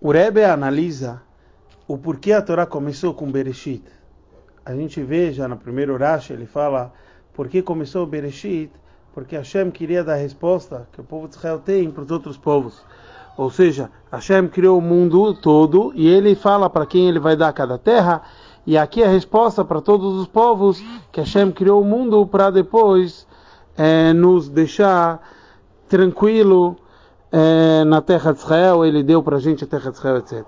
o Rebbe analisa o porquê a Torá começou com Bereshit. A gente vê já no primeiro Rashi, ele fala por que começou Bereshit, porque Hashem queria dar a resposta que o povo de Israel tem para os outros povos. Ou seja, Hashem criou o mundo todo e ele fala para quem ele vai dar cada terra. E aqui a resposta para todos os povos que Hashem criou o mundo para depois é, nos deixar tranquilo é, na terra de Israel, ele deu para a gente a terra de Israel, etc.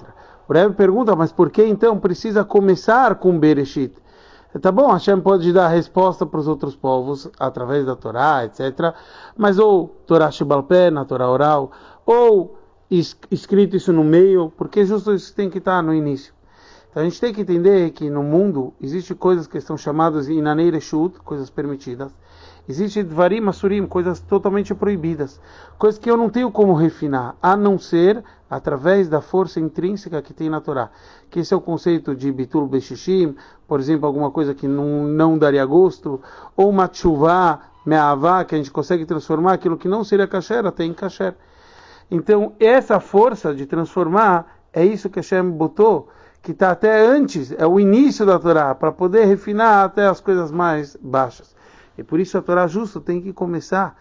O Rebbe pergunta, mas por que então precisa começar com Bereshit? Tá bom, Hashem pode dar resposta para os outros povos através da Torá, etc. Mas ou Torá Shibalpé, na Torá oral, ou escrito isso no meio, porque justo isso tem que estar no início. Então a gente tem que entender que no mundo existem coisas que são chamadas Inaneireshut, coisas permitidas, Existe Dvarim Asurim, coisas totalmente proibidas, coisas que eu não tenho como refinar, a não ser através da força intrínseca que tem na Torá. Que esse é o conceito de Bitul Beshishim, por exemplo, alguma coisa que não, não daria gosto, ou Matshuvah, Me'avá, que a gente consegue transformar aquilo que não seria kasher até em kasher. Então, essa força de transformar, é isso que Hashem botou, que está até antes, é o início da Torá, para poder refinar até as coisas mais baixas. E por isso a Torá justo tem que começar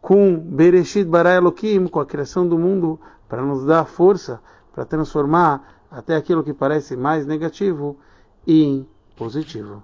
com Bereshit bara Elohim, com a criação do mundo, para nos dar força para transformar até aquilo que parece mais negativo em positivo.